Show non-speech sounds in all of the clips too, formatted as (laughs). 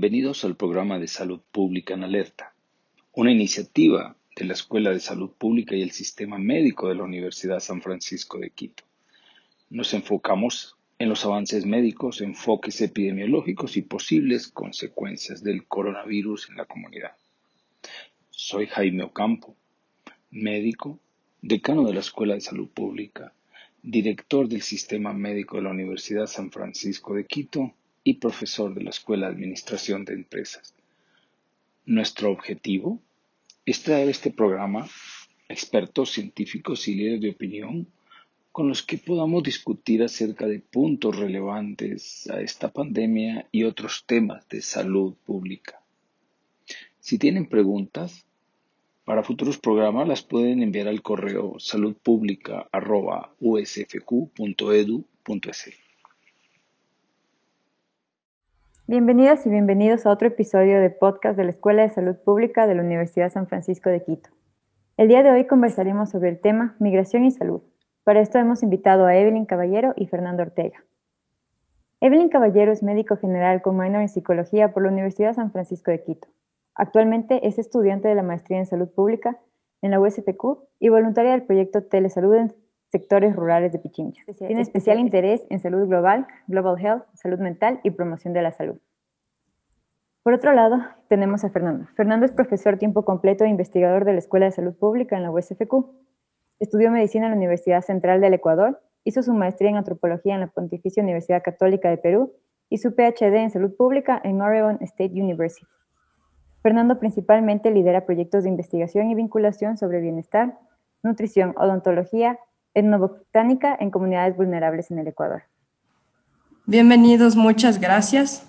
Bienvenidos al programa de Salud Pública en Alerta, una iniciativa de la Escuela de Salud Pública y el Sistema Médico de la Universidad San Francisco de Quito. Nos enfocamos en los avances médicos, enfoques epidemiológicos y posibles consecuencias del coronavirus en la comunidad. Soy Jaime Ocampo, médico, decano de la Escuela de Salud Pública, director del Sistema Médico de la Universidad San Francisco de Quito y profesor de la Escuela de Administración de Empresas. Nuestro objetivo es traer este programa expertos científicos y líderes de opinión con los que podamos discutir acerca de puntos relevantes a esta pandemia y otros temas de salud pública. Si tienen preguntas para futuros programas las pueden enviar al correo saludpublica.usfq.edu.es. Bienvenidas y bienvenidos a otro episodio de podcast de la Escuela de Salud Pública de la Universidad San Francisco de Quito. El día de hoy conversaremos sobre el tema migración y salud. Para esto hemos invitado a Evelyn Caballero y Fernando Ortega. Evelyn Caballero es médico general con minor en psicología por la Universidad San Francisco de Quito. Actualmente es estudiante de la maestría en salud pública en la USPQ y voluntaria del proyecto Telesalud sectores rurales de Pichincha. Tiene especial interés en salud global, global health, salud mental y promoción de la salud. Por otro lado, tenemos a Fernando. Fernando es profesor tiempo completo e investigador de la Escuela de Salud Pública en la USFQ. Estudió medicina en la Universidad Central del Ecuador, hizo su maestría en antropología en la Pontificia Universidad Católica de Perú y su PhD en salud pública en Oregon State University. Fernando principalmente lidera proyectos de investigación y vinculación sobre bienestar, nutrición, odontología, etnobotánica en comunidades vulnerables en el Ecuador. Bienvenidos, muchas gracias.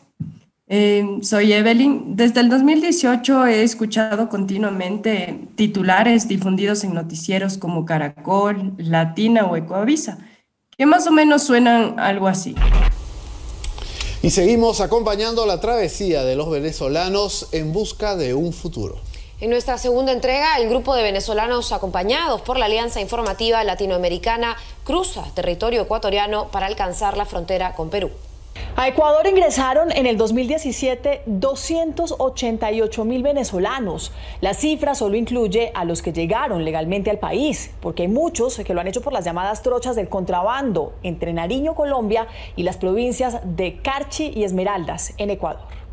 Eh, soy Evelyn. Desde el 2018 he escuchado continuamente titulares difundidos en noticieros como Caracol, Latina o Ecoavisa, que más o menos suenan algo así. Y seguimos acompañando la travesía de los venezolanos en busca de un futuro. En nuestra segunda entrega, el grupo de venezolanos acompañados por la Alianza Informativa Latinoamericana cruza territorio ecuatoriano para alcanzar la frontera con Perú. A Ecuador ingresaron en el 2017 288 mil venezolanos. La cifra solo incluye a los que llegaron legalmente al país, porque hay muchos que lo han hecho por las llamadas trochas del contrabando entre Nariño, Colombia, y las provincias de Carchi y Esmeraldas, en Ecuador.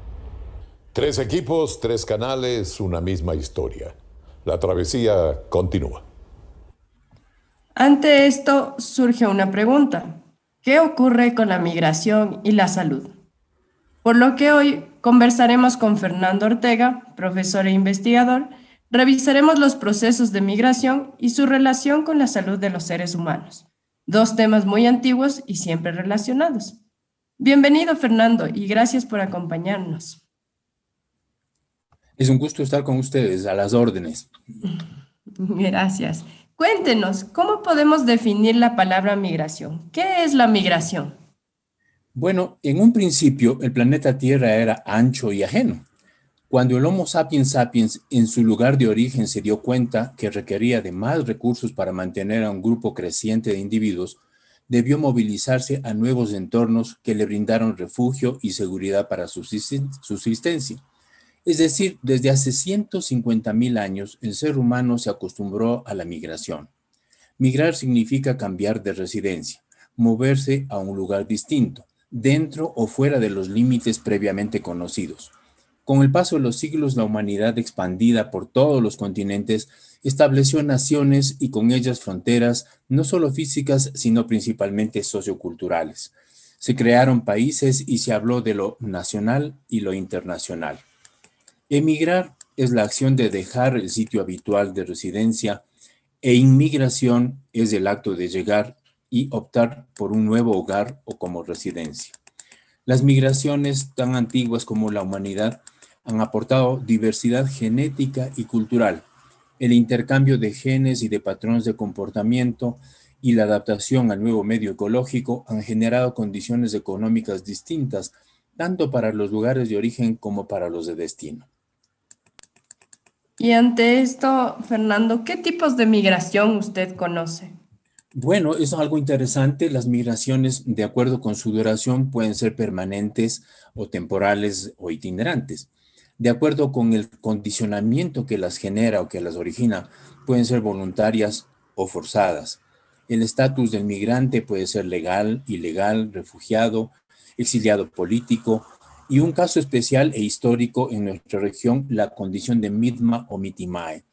Tres equipos, tres canales, una misma historia. La travesía continúa. Ante esto surge una pregunta. ¿Qué ocurre con la migración y la salud? Por lo que hoy conversaremos con Fernando Ortega, profesor e investigador, revisaremos los procesos de migración y su relación con la salud de los seres humanos, dos temas muy antiguos y siempre relacionados. Bienvenido Fernando y gracias por acompañarnos. Es un gusto estar con ustedes, a las órdenes. Gracias. Cuéntenos, ¿cómo podemos definir la palabra migración? ¿Qué es la migración? Bueno, en un principio el planeta Tierra era ancho y ajeno. Cuando el Homo sapiens sapiens en su lugar de origen se dio cuenta que requería de más recursos para mantener a un grupo creciente de individuos, debió movilizarse a nuevos entornos que le brindaron refugio y seguridad para su subsistencia. Es decir, desde hace 150 mil años el ser humano se acostumbró a la migración. Migrar significa cambiar de residencia, moverse a un lugar distinto, dentro o fuera de los límites previamente conocidos. Con el paso de los siglos, la humanidad expandida por todos los continentes estableció naciones y con ellas fronteras no solo físicas, sino principalmente socioculturales. Se crearon países y se habló de lo nacional y lo internacional. Emigrar es la acción de dejar el sitio habitual de residencia e inmigración es el acto de llegar y optar por un nuevo hogar o como residencia. Las migraciones tan antiguas como la humanidad han aportado diversidad genética y cultural, el intercambio de genes y de patrones de comportamiento y la adaptación al nuevo medio ecológico han generado condiciones económicas distintas, tanto para los lugares de origen como para los de destino. Y ante esto, Fernando, ¿qué tipos de migración usted conoce? Bueno, es algo interesante. Las migraciones, de acuerdo con su duración, pueden ser permanentes o temporales o itinerantes. De acuerdo con el condicionamiento que las genera o que las origina, pueden ser voluntarias o forzadas. El estatus del migrante puede ser legal, ilegal, refugiado, exiliado político y un caso especial e histórico en nuestra región, la condición de Midma o Mitimae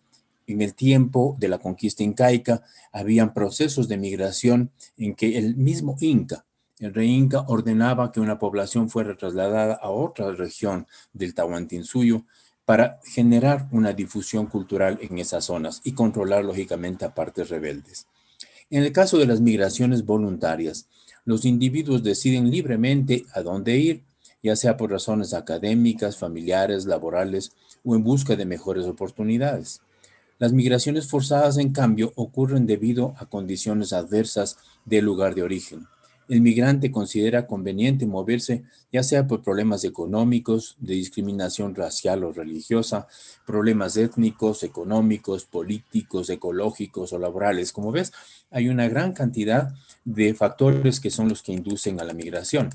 en el tiempo de la conquista incaica, habían procesos de migración en que el mismo Inca, el rey Inca, ordenaba que una población fuera trasladada a otra región del Tahuantinsuyo para generar una difusión cultural en esas zonas y controlar lógicamente a partes rebeldes. En el caso de las migraciones voluntarias, los individuos deciden libremente a dónde ir, ya sea por razones académicas, familiares, laborales o en busca de mejores oportunidades. Las migraciones forzadas, en cambio, ocurren debido a condiciones adversas del lugar de origen. El migrante considera conveniente moverse ya sea por problemas económicos, de discriminación racial o religiosa, problemas étnicos, económicos, políticos, ecológicos o laborales. Como ves, hay una gran cantidad de factores que son los que inducen a la migración.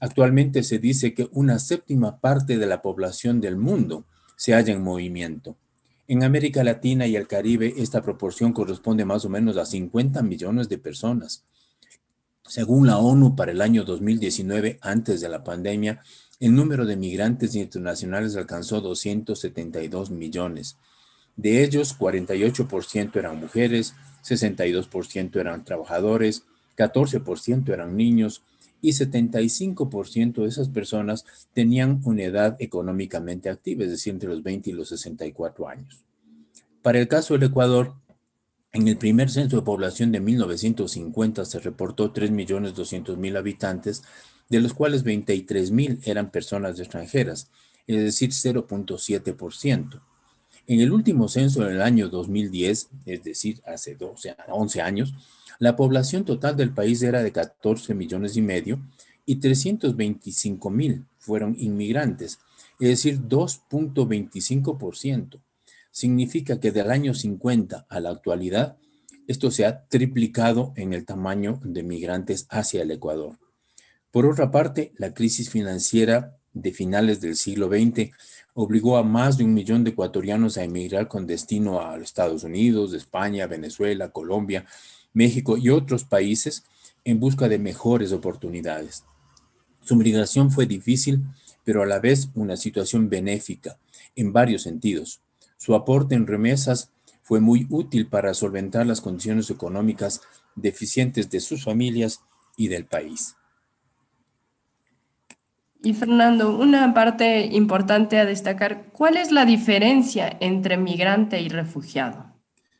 Actualmente se dice que una séptima parte de la población del mundo se halla en movimiento. En América Latina y el Caribe, esta proporción corresponde más o menos a 50 millones de personas. Según la ONU, para el año 2019, antes de la pandemia, el número de migrantes internacionales alcanzó 272 millones. De ellos, 48% eran mujeres, 62% eran trabajadores, 14% eran niños y 75% de esas personas tenían una edad económicamente activa, es decir, entre los 20 y los 64 años. Para el caso del Ecuador, en el primer censo de población de 1950 se reportó 3.200.000 habitantes, de los cuales 23.000 eran personas extranjeras, es decir, 0.7%. En el último censo del año 2010, es decir, hace 12, 11 años, la población total del país era de 14 millones y medio y 325 mil fueron inmigrantes, es decir, 2.25%. Significa que del año 50 a la actualidad, esto se ha triplicado en el tamaño de migrantes hacia el Ecuador. Por otra parte, la crisis financiera de finales del siglo XX obligó a más de un millón de ecuatorianos a emigrar con destino a Estados Unidos, España, Venezuela, Colombia, México y otros países en busca de mejores oportunidades. Su migración fue difícil, pero a la vez una situación benéfica en varios sentidos. Su aporte en remesas fue muy útil para solventar las condiciones económicas deficientes de sus familias y del país. Y Fernando, una parte importante a destacar, ¿cuál es la diferencia entre migrante y refugiado?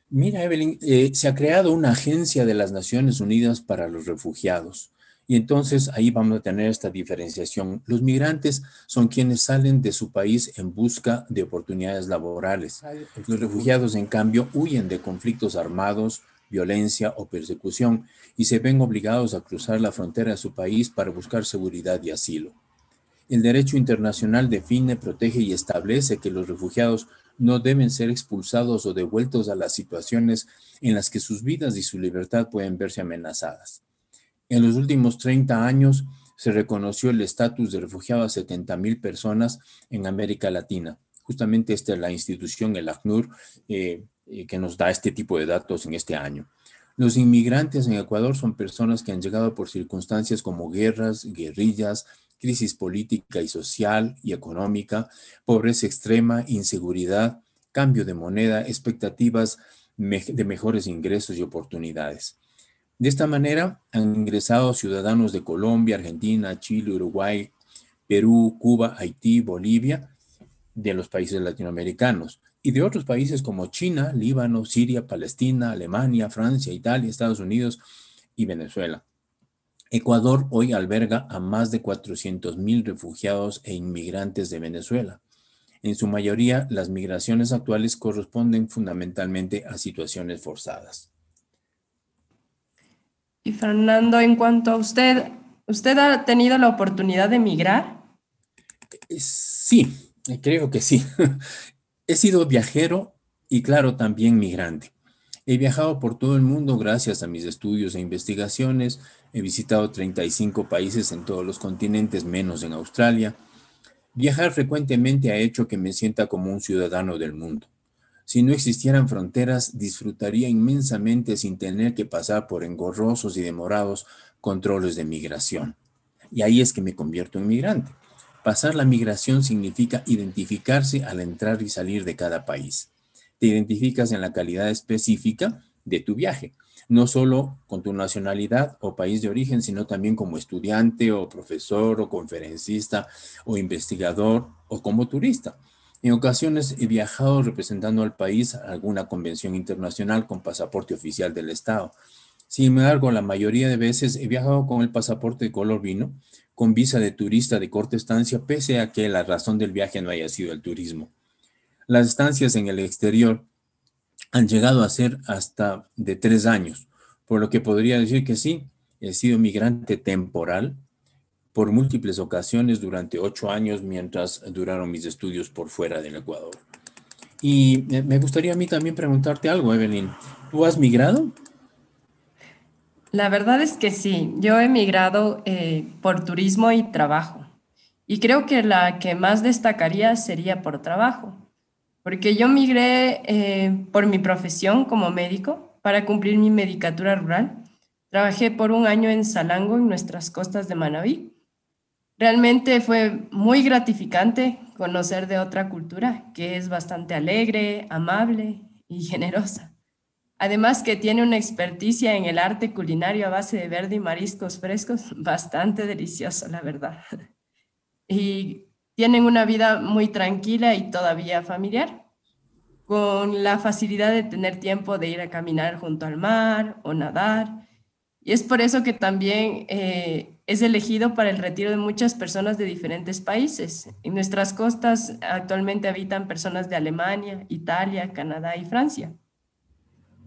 Mira, Evelyn, eh, se ha creado una agencia de las Naciones Unidas para los refugiados. Y entonces ahí vamos a tener esta diferenciación. Los migrantes son quienes salen de su país en busca de oportunidades laborales. Los refugiados, en cambio, huyen de conflictos armados, violencia o persecución y se ven obligados a cruzar la frontera de su país para buscar seguridad y asilo. El derecho internacional define, protege y establece que los refugiados no deben ser expulsados o devueltos a las situaciones en las que sus vidas y su libertad pueden verse amenazadas. En los últimos 30 años se reconoció el estatus de refugiado a 70 mil personas en América Latina. Justamente esta es la institución, el ACNUR, eh, eh, que nos da este tipo de datos en este año. Los inmigrantes en Ecuador son personas que han llegado por circunstancias como guerras, guerrillas, crisis política y social y económica, pobreza extrema, inseguridad, cambio de moneda, expectativas de mejores ingresos y oportunidades. De esta manera han ingresado ciudadanos de Colombia, Argentina, Chile, Uruguay, Perú, Cuba, Haití, Bolivia, de los países latinoamericanos y de otros países como China, Líbano, Siria, Palestina, Alemania, Francia, Italia, Estados Unidos y Venezuela. Ecuador hoy alberga a más de 400.000 refugiados e inmigrantes de Venezuela. En su mayoría, las migraciones actuales corresponden fundamentalmente a situaciones forzadas. Y Fernando, en cuanto a usted, ¿usted ha tenido la oportunidad de migrar? Eh, sí, creo que sí. (laughs) He sido viajero y claro, también migrante. He viajado por todo el mundo gracias a mis estudios e investigaciones. He visitado 35 países en todos los continentes, menos en Australia. Viajar frecuentemente ha hecho que me sienta como un ciudadano del mundo. Si no existieran fronteras, disfrutaría inmensamente sin tener que pasar por engorrosos y demorados controles de migración. Y ahí es que me convierto en migrante. Pasar la migración significa identificarse al entrar y salir de cada país. Te identificas en la calidad específica de tu viaje, no solo con tu nacionalidad o país de origen, sino también como estudiante o profesor o conferencista o investigador o como turista. En ocasiones he viajado representando al país a alguna convención internacional con pasaporte oficial del Estado. Sin embargo, la mayoría de veces he viajado con el pasaporte de color vino, con visa de turista de corta estancia, pese a que la razón del viaje no haya sido el turismo. Las estancias en el exterior han llegado a ser hasta de tres años, por lo que podría decir que sí, he sido migrante temporal por múltiples ocasiones durante ocho años mientras duraron mis estudios por fuera del Ecuador. Y me gustaría a mí también preguntarte algo, Evelyn. ¿Tú has migrado? La verdad es que sí, yo he migrado eh, por turismo y trabajo. Y creo que la que más destacaría sería por trabajo, porque yo migré eh, por mi profesión como médico para cumplir mi medicatura rural. Trabajé por un año en Salango, en nuestras costas de Manabí, Realmente fue muy gratificante conocer de otra cultura que es bastante alegre, amable y generosa. Además que tiene una experticia en el arte culinario a base de verde y mariscos frescos bastante delicioso, la verdad. (laughs) Y tienen una vida muy tranquila y todavía familiar, con la facilidad de tener tiempo de ir a caminar junto al mar o nadar. Y es por eso que también eh, es elegido para el retiro de muchas personas de diferentes países. En nuestras costas actualmente habitan personas de Alemania, Italia, Canadá y Francia.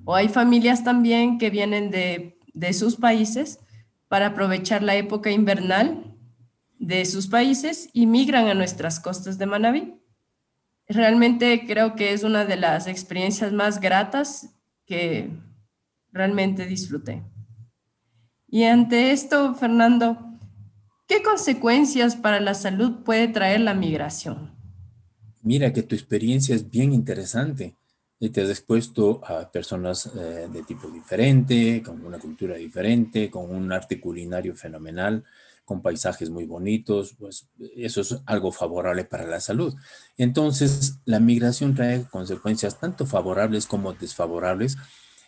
O hay familias también que vienen de, sus países para aprovechar la época invernal de sus países y migran a nuestras costas de Manabí. Realmente creo que es una de las experiencias más gratas que realmente disfruté. Y ante esto, Fernando, ¿qué consecuencias para la salud puede traer la migración? Mira que tu experiencia es bien interesante. Te has expuesto a personas eh, de tipo diferente, con una cultura diferente, con un arte culinario fenomenal, con paisajes muy bonitos, pues eso es algo favorable para la salud. Entonces, la migración trae consecuencias tanto favorables como desfavorables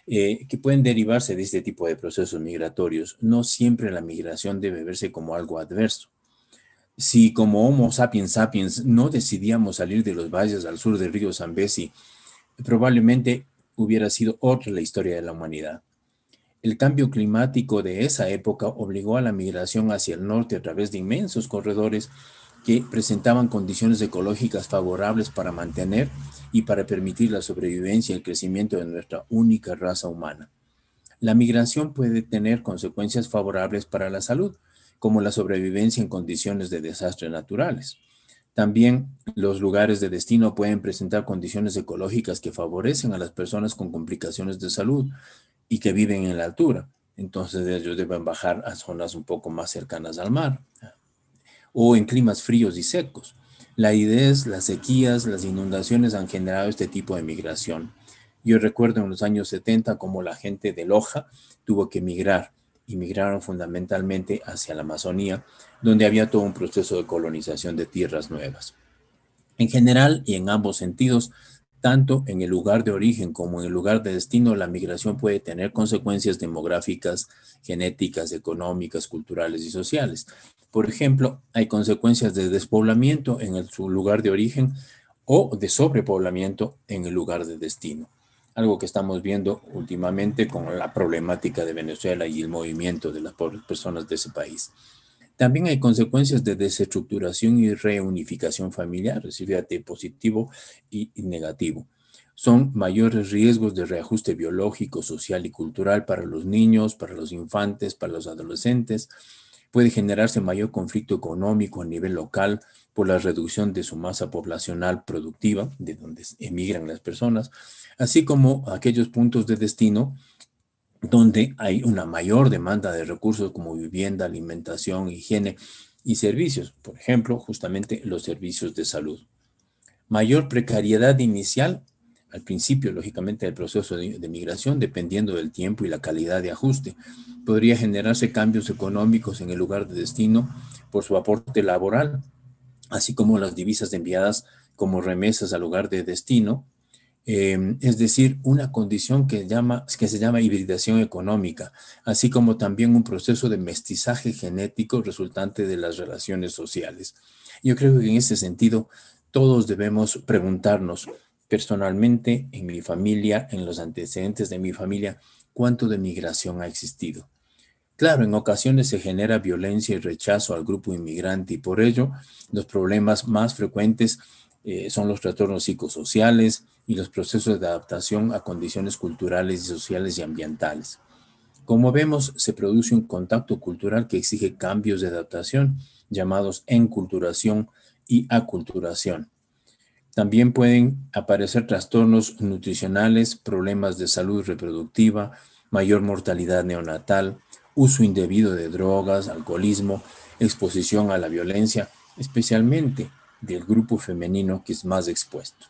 eh, que pueden derivarse de este tipo de procesos migratorios. No siempre la migración debe verse como algo adverso. Si como Homo sapiens sapiens no decidíamos salir de los valles al sur del río Zambezi, probablemente hubiera sido otra la historia de la humanidad. El cambio climático de esa época obligó a la migración hacia el norte a través de inmensos corredores que presentaban condiciones ecológicas favorables para mantener y para permitir la sobrevivencia y el crecimiento de nuestra única raza humana. La migración puede tener consecuencias favorables para la salud, como la sobrevivencia en condiciones de desastres naturales. También los lugares de destino pueden presentar condiciones ecológicas que favorecen a las personas con complicaciones de salud y que viven en la altura. Entonces ellos deben bajar a zonas un poco más cercanas al mar o en climas fríos y secos. La es las sequías, las inundaciones han generado este tipo de migración. Yo recuerdo en los años 70 como la gente de Loja tuvo que migrar y migraron fundamentalmente hacia la Amazonía, donde había todo un proceso de colonización de tierras nuevas. En general y en ambos sentidos, tanto en el lugar de origen como en el lugar de destino, la migración puede tener consecuencias demográficas, genéticas, económicas, culturales y sociales. Por ejemplo, hay consecuencias de despoblamiento en el, su lugar de origen o de sobrepoblamiento en el lugar de destino. Algo que estamos viendo últimamente con la problemática de Venezuela y el movimiento de las pobres personas de ese país. También hay consecuencias de desestructuración y reunificación familiar, fíjate, positivo y, negativo. Son mayores riesgos de reajuste biológico, social y cultural para los niños, para los infantes, para los adolescentes. Puede generarse mayor conflicto económico a nivel local por la reducción de su masa poblacional productiva, de donde emigran las personas, así como aquellos puntos de destino donde hay una mayor demanda de recursos como vivienda, alimentación, higiene y servicios, por ejemplo, justamente los servicios de salud. Mayor precariedad inicial al principio, lógicamente, del proceso de, migración, dependiendo del tiempo y la calidad de ajuste. Podría generarse cambios económicos en el lugar de destino por su aporte laboral, así como las divisas enviadas como remesas al lugar de destino, eh, es decir, una condición que, que se llama hibridación económica, así como también un proceso de mestizaje genético resultante de las relaciones sociales. Yo creo que en ese sentido todos debemos preguntarnos personalmente, en mi familia, en los antecedentes de mi familia, cuánto de migración ha existido. Claro, en ocasiones se genera violencia y rechazo al grupo inmigrante y por ello los problemas más frecuentes eh, son los trastornos psicosociales y los procesos de adaptación a condiciones culturales sociales y ambientales. Como vemos, se produce un contacto cultural que exige cambios de adaptación llamados enculturación y aculturación. También pueden aparecer trastornos nutricionales, problemas de salud reproductiva, mayor mortalidad neonatal, uso indebido de drogas, alcoholismo, exposición a la violencia, especialmente del grupo femenino que es más expuesto.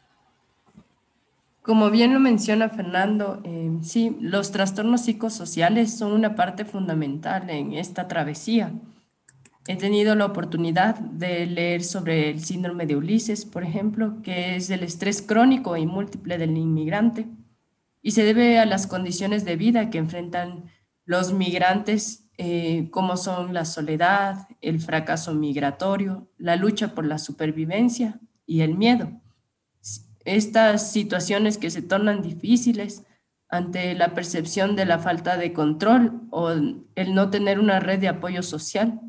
Como bien lo menciona Fernando, eh, sí, los trastornos psicosociales son una parte fundamental en esta travesía. He tenido la oportunidad de leer sobre el síndrome de Ulises, por ejemplo, que es el estrés crónico y múltiple del inmigrante y se debe a las condiciones de vida que enfrentan los migrantes, eh, como son la soledad, el fracaso migratorio, la lucha por la supervivencia y el miedo. Estas situaciones que se tornan difíciles ante la percepción de la falta de control o el no tener una red de apoyo social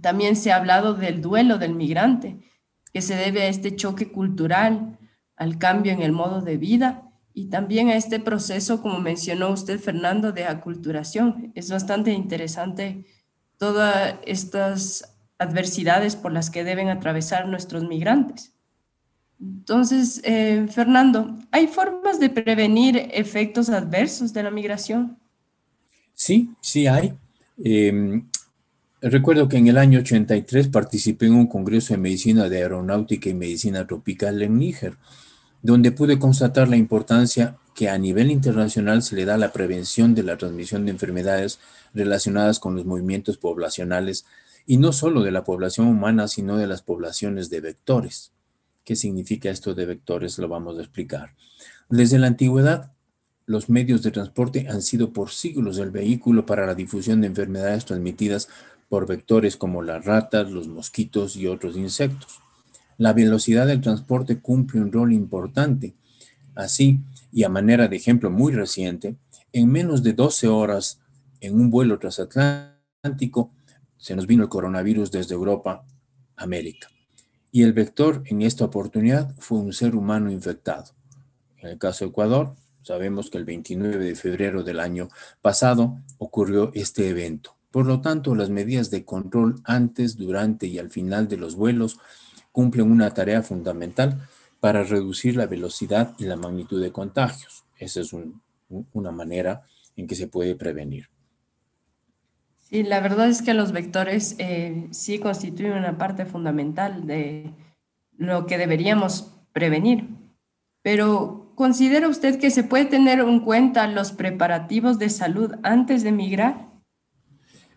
también se ha hablado del duelo del migrante, que se debe a este choque cultural, al cambio en el modo de vida y también a este proceso, como mencionó usted, Fernando, de aculturación. Es bastante interesante todas estas adversidades por las que deben atravesar nuestros migrantes. Entonces, eh, Fernando, ¿hay formas de prevenir efectos adversos de la migración? Sí, sí hay. Eh, Recuerdo que en el año 83 participé en un congreso de medicina de aeronáutica y medicina tropical en Níger, donde pude constatar la importancia que a nivel internacional se le da a la prevención de la transmisión de enfermedades relacionadas con los movimientos poblacionales y no solo de la población humana, sino de las poblaciones de vectores. ¿Qué significa esto de vectores? Lo vamos a explicar. Desde la antigüedad, los medios de transporte han sido por siglos el vehículo para la difusión de enfermedades transmitidas por vectores como las ratas, los mosquitos y otros insectos. La velocidad del transporte cumple un rol importante. Así, y a manera de ejemplo muy reciente, en menos de 12 horas en un vuelo transatlántico se nos vino el coronavirus desde Europa a América. Y el vector en esta oportunidad fue un ser humano infectado. En el caso de Ecuador, sabemos que el 29 de febrero del año pasado ocurrió este evento. Por lo tanto, las medidas de control antes, durante y al final de los vuelos cumplen una tarea fundamental para reducir la velocidad y la magnitud de contagios. Esa es una manera en que se puede prevenir. Sí, la verdad es que los vectores eh, sí constituyen una parte fundamental de lo que deberíamos prevenir. Pero ¿considera usted que se puede tener en cuenta los preparativos de salud antes de migrar?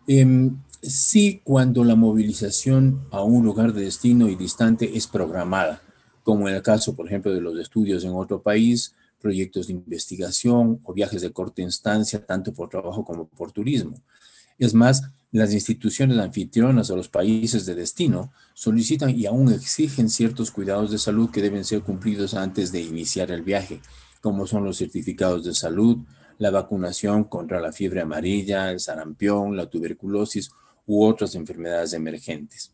Eh, sí, cuando la movilización a un lugar de destino y distante es programada, como en el caso, por ejemplo, de los estudios en otro país, proyectos de investigación o viajes de corta instancia, tanto por trabajo como por turismo. Es más, las instituciones anfitrionas o los países de destino solicitan y aún exigen ciertos cuidados de salud que deben ser cumplidos antes de iniciar el viaje, como son los certificados de salud, la vacunación contra la fiebre amarilla, el sarampión, la tuberculosis u otras enfermedades emergentes.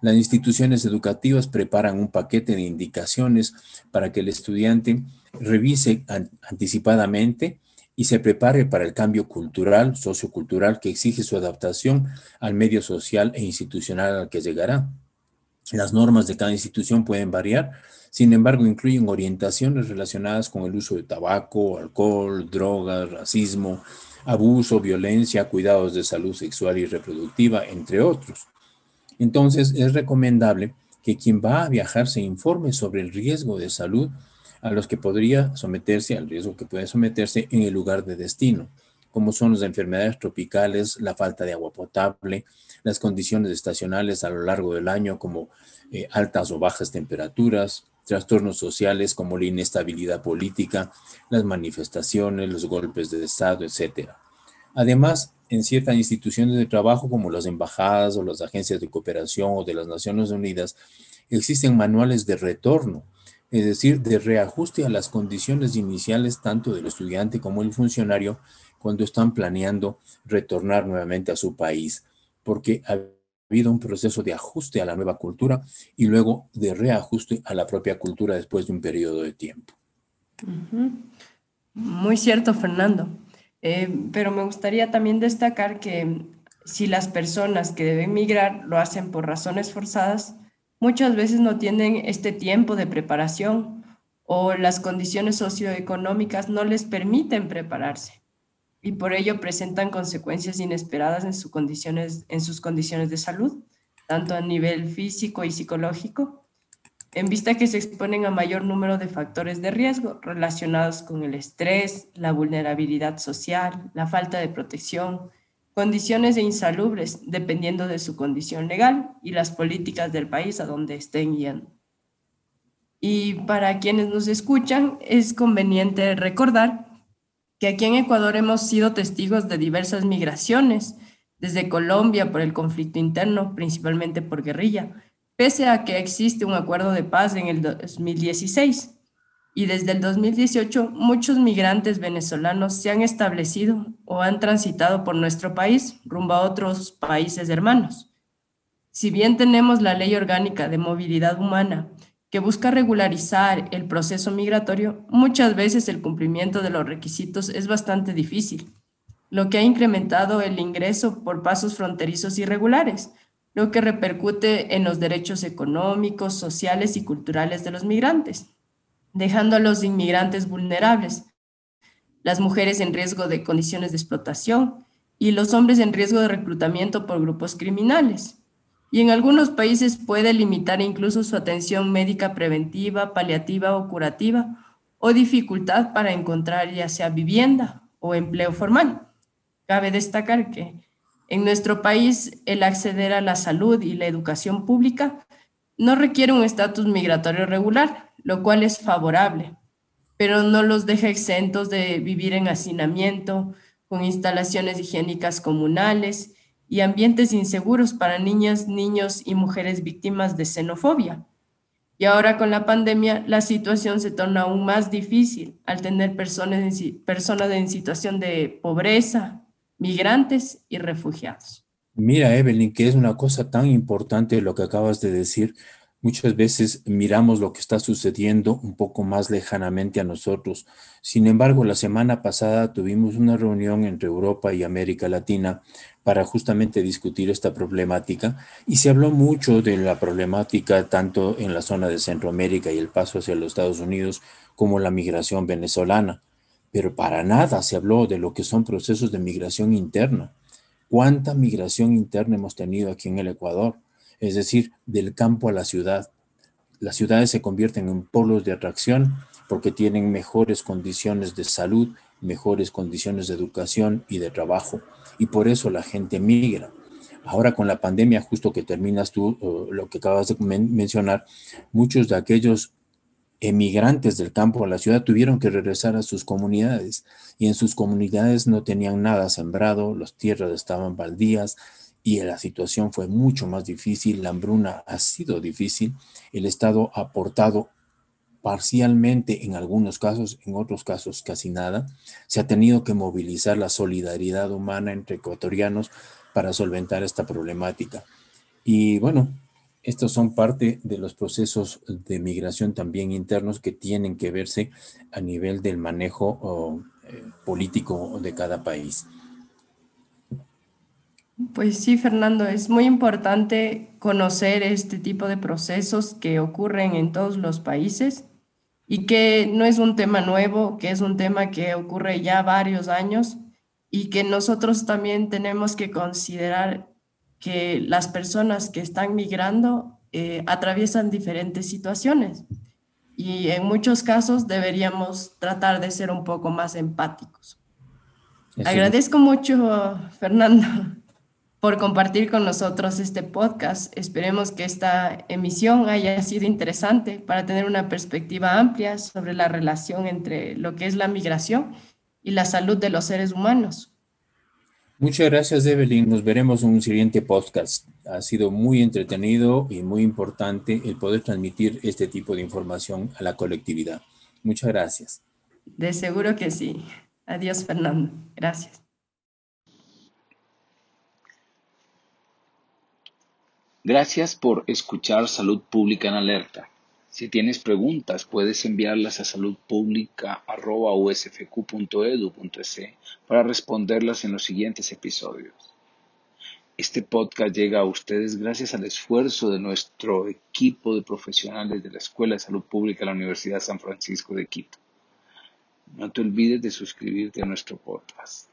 Las instituciones educativas preparan un paquete de indicaciones para que el estudiante revise anticipadamente y se prepare para el cambio cultural, sociocultural que exige su adaptación al medio social e institucional al que llegará. Las normas de cada institución pueden variar, sin embargo, incluyen orientaciones relacionadas con el uso de tabaco, alcohol, drogas, racismo, abuso, violencia, cuidados de salud sexual y reproductiva, entre otros. Entonces, es recomendable que quien va a viajar se informe sobre el riesgo de salud a los que podría someterse, al riesgo que puede someterse en el lugar de destino, como son las enfermedades tropicales, la falta de agua potable, las condiciones estacionales a lo largo del año, como eh, altas o bajas temperaturas, trastornos sociales como la inestabilidad política, las manifestaciones, los golpes de Estado, etc. Además, en ciertas instituciones de trabajo como las embajadas o las agencias de cooperación o de las Naciones Unidas, existen manuales de retorno, es decir, de reajuste a las condiciones iniciales tanto del estudiante como el funcionario cuando están planeando retornar nuevamente a su país, porque habido un proceso de ajuste a la nueva cultura y luego de reajuste a la propia cultura después de un periodo de tiempo. Muy cierto, Fernando. Eh, pero me gustaría también destacar que si las personas que deben migrar lo hacen por razones forzadas, muchas veces no tienen este tiempo de preparación o las condiciones socioeconómicas no les permiten prepararse y por ello presentan consecuencias inesperadas en, condiciones, en sus condiciones de salud, tanto a nivel físico y psicológico, en vista que se exponen a mayor número de factores de riesgo relacionados con el estrés, la vulnerabilidad social, la falta de protección, condiciones de insalubres dependiendo de su condición legal y las políticas del país a donde estén yendo. Y para quienes nos escuchan, es conveniente recordar que aquí en Ecuador hemos sido testigos de diversas migraciones, desde Colombia por el conflicto interno, principalmente por guerrilla, pese a que existe un acuerdo de paz en el 2016. Y desde el 2018, muchos migrantes venezolanos se han establecido o han transitado por nuestro país rumbo a otros países hermanos. Si bien tenemos la Ley Orgánica de Movilidad Humana que busca regularizar el proceso migratorio, muchas veces el cumplimiento de los requisitos es bastante difícil, lo que ha incrementado el ingreso por pasos fronterizos irregulares, lo que repercute en los derechos económicos, sociales y culturales de los migrantes, dejando a los inmigrantes vulnerables, las mujeres en riesgo de condiciones de explotación y los hombres en riesgo de reclutamiento por grupos criminales y en algunos países puede limitar incluso su atención médica preventiva, paliativa o curativa, o dificultad para encontrar ya sea vivienda o empleo formal. Cabe destacar que en nuestro país el acceder a la salud y la educación pública no requiere un estatus migratorio regular, lo cual es favorable, pero no los deja exentos de vivir en hacinamiento, con instalaciones higiénicas comunales y ambientes inseguros para niñas, niños y mujeres víctimas de xenofobia. Y ahora con la pandemia la situación se torna aún más difícil al tener personas en, personas en situación de pobreza, migrantes y refugiados. Mira, Evelyn, que es una cosa tan importante lo que acabas de decir. Muchas veces miramos lo que está sucediendo un poco más lejanamente a nosotros. Sin embargo, la semana pasada tuvimos una reunión entre Europa y América Latina para justamente discutir esta problemática y se habló mucho de la problemática tanto en la zona de Centroamérica y el paso hacia los Estados Unidos como la migración venezolana, pero para nada se habló de lo que son procesos de migración interna. ¿Cuánta migración interna hemos tenido aquí en el Ecuador? Es decir, del campo a la ciudad. Las ciudades se convierten en polos de atracción porque tienen mejores condiciones de salud, mejores condiciones de educación y de trabajo y por eso la gente migra. Ahora con la pandemia, justo que terminas tú lo que acabas de mencionar, muchos de aquellos emigrantes del campo a la ciudad tuvieron que regresar a sus comunidades y en sus comunidades no tenían nada sembrado, las tierras estaban baldías y la situación fue mucho más difícil, la hambruna ha sido difícil, el Estado ha aportado parcialmente en algunos casos, en otros casos casi nada. Se ha tenido que movilizar la solidaridad humana entre ecuatorianos para solventar esta problemática. Y bueno, estos son parte de los procesos de migración también internos que tienen que verse a nivel del manejo eh, político de cada país. Pues sí, Fernando, es muy importante conocer este tipo de procesos que ocurren en todos los países y que no es un tema nuevo, que es un tema que ocurre ya varios años y que nosotros también tenemos que considerar que las personas que están migrando eh, atraviesan diferentes situaciones y en muchos casos deberíamos tratar de ser un poco más empáticos. Agradezco mucho, Fernando, por compartir con nosotros este podcast. Esperemos que esta emisión haya sido interesante para tener una perspectiva amplia sobre la relación entre lo que es la migración y la salud de los seres humanos. Muchas gracias, Evelyn. Nos veremos en un siguiente podcast. Ha sido muy entretenido y muy importante el poder transmitir este tipo de información a la colectividad. Muchas gracias. De seguro que sí. Adiós, Fernando. Gracias. Gracias por escuchar Salud Pública en Alerta. Si tienes preguntas, puedes enviarlas a saludpublica.usfq.edu.es para responderlas en los siguientes episodios. Este podcast llega a ustedes gracias al esfuerzo de nuestro equipo de profesionales de la Escuela de Salud Pública de la Universidad San Francisco de Quito. No te olvides de suscribirte a nuestro podcast.